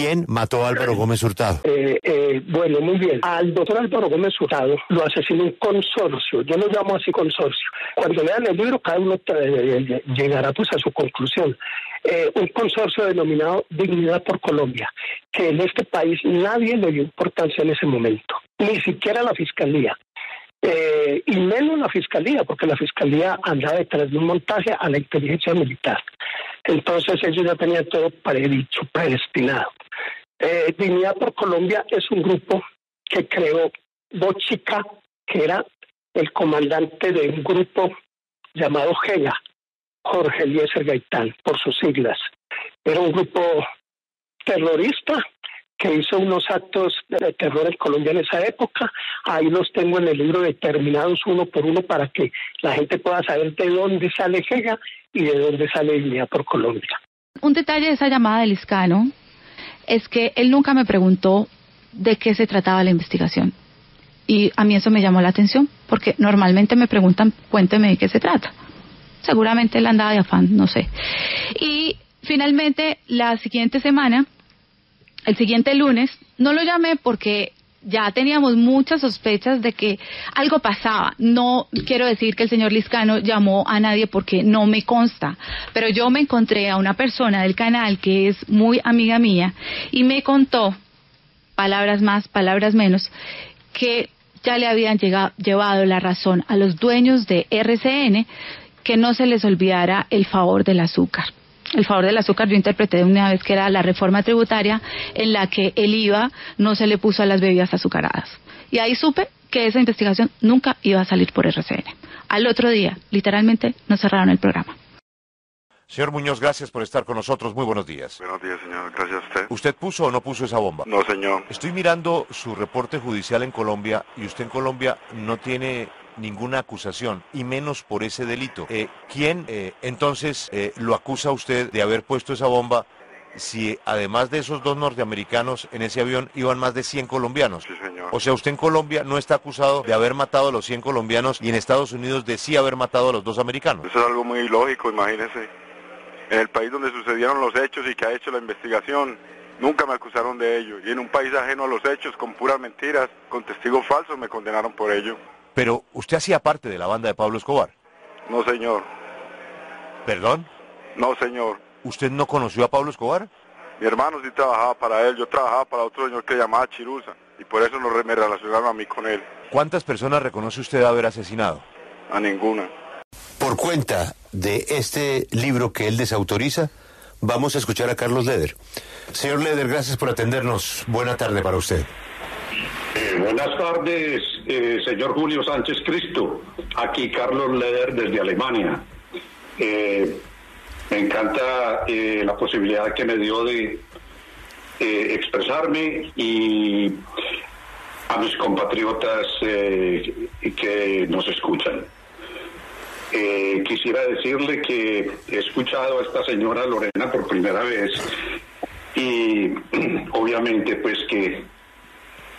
¿Quién mató a Álvaro Gómez Hurtado? Eh, eh, bueno, muy bien. Al doctor Álvaro Gómez Hurtado lo asesinó un consorcio. Yo lo llamo así consorcio. Cuando lean el libro, cada uno eh, llegará pues a su conclusión. un consorcio denominado Dignidad por Colombia, que en este país nadie le dio importancia en ese momento, ni siquiera la fiscalía. y menos la fiscalía, porque la fiscalía andaba detrás de un montaje a la inteligencia militar. Entonces ellos ya tenían todo predicho, predestinado. Eh, Dignidad por Colombia es un grupo que creó Bochica, que era el comandante de un grupo llamado GEGA, Jorge Eliezer Gaitán, por sus siglas. Era un grupo terrorista que hizo unos actos de terror en Colombia en esa época. Ahí los tengo en el libro determinados uno por uno para que la gente pueda saber de dónde sale GEGA y de dónde sale Dignidad por Colombia. Un detalle de esa llamada del Liscano es que él nunca me preguntó de qué se trataba la investigación. Y a mí eso me llamó la atención, porque normalmente me preguntan, cuénteme de qué se trata. Seguramente él andaba de afán, no sé. Y finalmente, la siguiente semana, el siguiente lunes, no lo llamé porque ya teníamos muchas sospechas de que algo pasaba. No quiero decir que el señor Liscano llamó a nadie porque no me consta, pero yo me encontré a una persona del canal que es muy amiga mía y me contó, palabras más, palabras menos, que ya le habían llegado, llevado la razón a los dueños de RCN que no se les olvidara el favor del azúcar el favor del azúcar yo interpreté de una vez que era la reforma tributaria en la que el IVA no se le puso a las bebidas azucaradas. Y ahí supe que esa investigación nunca iba a salir por RCN. Al otro día, literalmente, nos cerraron el programa. Señor Muñoz, gracias por estar con nosotros. Muy buenos días. Buenos días, señor. Gracias a usted. ¿Usted puso o no puso esa bomba? No, señor. Estoy mirando su reporte judicial en Colombia y usted en Colombia no tiene ninguna acusación, y menos por ese delito. Eh, ¿Quién eh, entonces eh, lo acusa a usted de haber puesto esa bomba si además de esos dos norteamericanos en ese avión iban más de 100 colombianos? Sí, señor. O sea, usted en Colombia no está acusado de haber matado a los 100 colombianos y en Estados Unidos de sí haber matado a los dos americanos. Eso es algo muy ilógico, imagínese. En el país donde sucedieron los hechos y que ha hecho la investigación, nunca me acusaron de ello. Y en un país ajeno a los hechos, con puras mentiras, con testigos falsos, me condenaron por ello. Pero usted hacía parte de la banda de Pablo Escobar. No, señor. ¿Perdón? No, señor. ¿Usted no conoció a Pablo Escobar? Mi hermano sí trabajaba para él, yo trabajaba para otro señor que llamaba Chirusa, y por eso no me relacionaron a mí con él. ¿Cuántas personas reconoce usted haber asesinado? A ninguna. Por cuenta de este libro que él desautoriza, vamos a escuchar a Carlos Leder. Señor Leder, gracias por atendernos. Buena tarde para usted. Eh, buenas tardes, eh, señor Julio Sánchez Cristo. Aquí Carlos Leder desde Alemania. Eh, me encanta la posibilidad que me dio de expresarme y a mis compatriotas que nos escuchan. quisiera decirle que he escuchado a esta señora Lorena por primera vez y obviamente pues que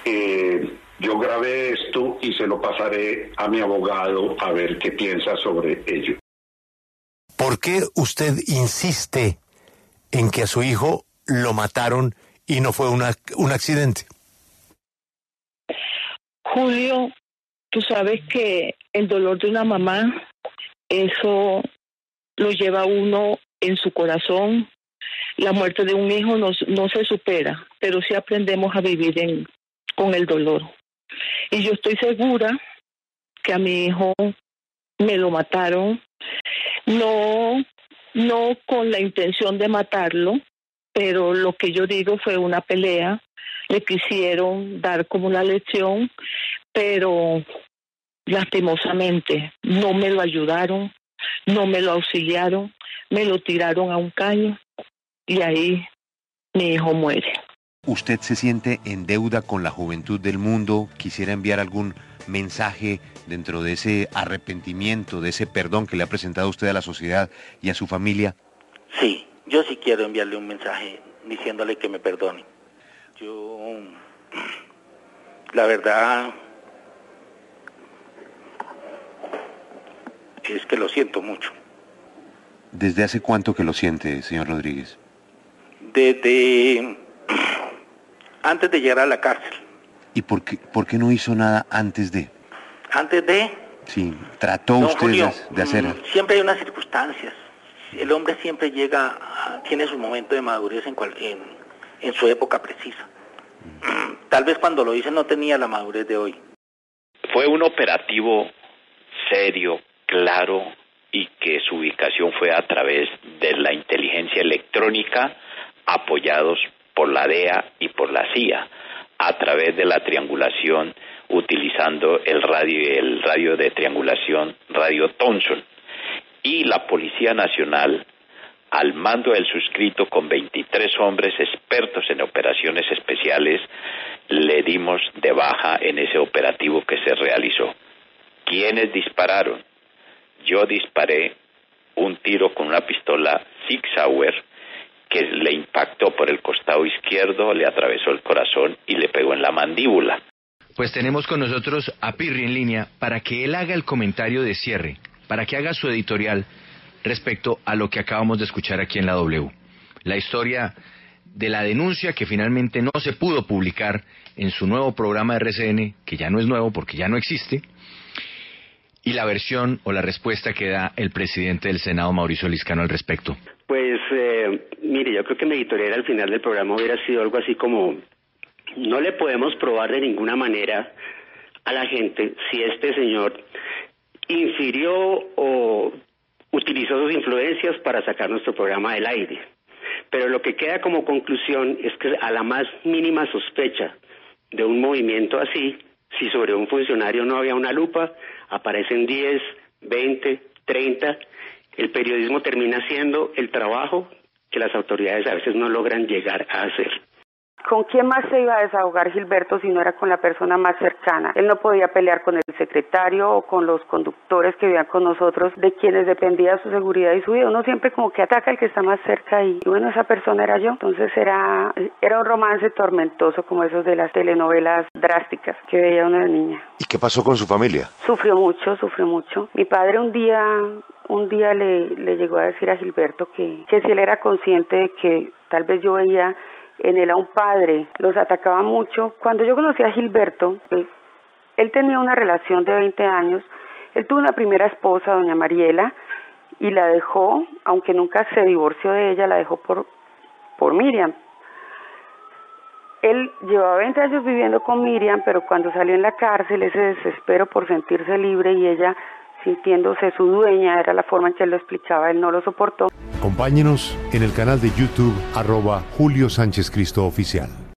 eh, yo grabé esto y se lo pasaré a mi abogado a ver qué piensa sobre ello. ¿Por qué usted insiste en que a su hijo lo mataron y no fue una, un accidente? Julio, tú sabes que el dolor de una mamá, eso lo lleva uno en su corazón. La muerte de un hijo no, no se supera, pero sí aprendemos a vivir en, con el dolor. Y yo estoy segura que a mi hijo me lo mataron, no, no con la intención de matarlo, pero lo que yo digo fue una pelea, le quisieron dar como una lección, pero lastimosamente no me lo ayudaron, no me lo auxiliaron, me lo tiraron a un caño y ahí mi hijo muere. ¿Usted se siente en deuda con la juventud del mundo? ¿Quisiera enviar algún mensaje dentro de ese arrepentimiento, de ese perdón que le ha presentado usted a la sociedad y a su familia? Sí, yo sí quiero enviarle un mensaje diciéndole que me perdone. Yo, la verdad, es que lo siento mucho. ¿Desde hace cuánto que lo siente, señor Rodríguez? Desde antes de llegar a la cárcel. ¿Y por qué, por qué no hizo nada antes de? Antes de... Sí, trató usted de hacer... Mm, siempre hay unas circunstancias. El hombre siempre llega, tiene su momento de madurez en, en, su época precisa. Tal vez cuando lo hice no tenía la madurez de hoy. Fue un operativo serio, claro, y que su ubicación fue a través de la inteligencia electrónica apoyados por la DEA y por la CIA a través de la triangulación utilizando el radio el radio de triangulación radio Thomson y la Policía Nacional al mando del suscrito con 23 hombres expertos en operaciones especiales le dimos de baja en ese operativo que se realizó. ¿Quiénes dispararon? Yo disparé un tiro con una pistola Sig Sauer que le impactó por el costado izquierdo, le atravesó el corazón y le pegó en la mandíbula. Pues tenemos con nosotros a Pirri en línea para que él haga el comentario de cierre, para que haga su editorial respecto a lo que acabamos de escuchar aquí en la W. La historia de la denuncia que finalmente no se pudo publicar en su nuevo programa de RCN, que ya no es nuevo porque ya no existe, y la versión o la respuesta que da el presidente del Senado, Mauricio Liscano, al respecto. Pues, eh, mire, yo creo que mi editorial al final del programa hubiera sido algo así como, no le podemos probar de ninguna manera a la gente si este señor infirió o utilizó sus influencias para sacar nuestro programa del aire. Pero lo que queda como conclusión es que a la más mínima sospecha de un movimiento así, si sobre un funcionario no había una lupa, aparecen 10, 20, 30. El periodismo termina siendo el trabajo que las autoridades a veces no logran llegar a hacer. ¿Con quién más se iba a desahogar Gilberto si no era con la persona más cercana? Él no podía pelear con el secretario o con los conductores que vivían con nosotros, de quienes dependía su seguridad y su vida. Uno siempre como que ataca al que está más cerca y, bueno, esa persona era yo. Entonces era, era un romance tormentoso como esos de las telenovelas drásticas que veía una niña. ¿Y qué pasó con su familia? Sufrió mucho, sufrió mucho. Mi padre un día un día le, le llegó a decir a Gilberto que, que si él era consciente de que tal vez yo veía en él a un padre, los atacaba mucho. Cuando yo conocí a Gilberto, él, él tenía una relación de 20 años, él tuvo una primera esposa, doña Mariela, y la dejó, aunque nunca se divorció de ella, la dejó por, por Miriam. Él llevaba 20 años viviendo con Miriam, pero cuando salió en la cárcel, ese desespero por sentirse libre y ella sintiéndose su dueña, era la forma en que él lo explicaba, él no lo soportó. Acompáñenos en el canal de YouTube arroba Julio Sánchez Cristo Oficial.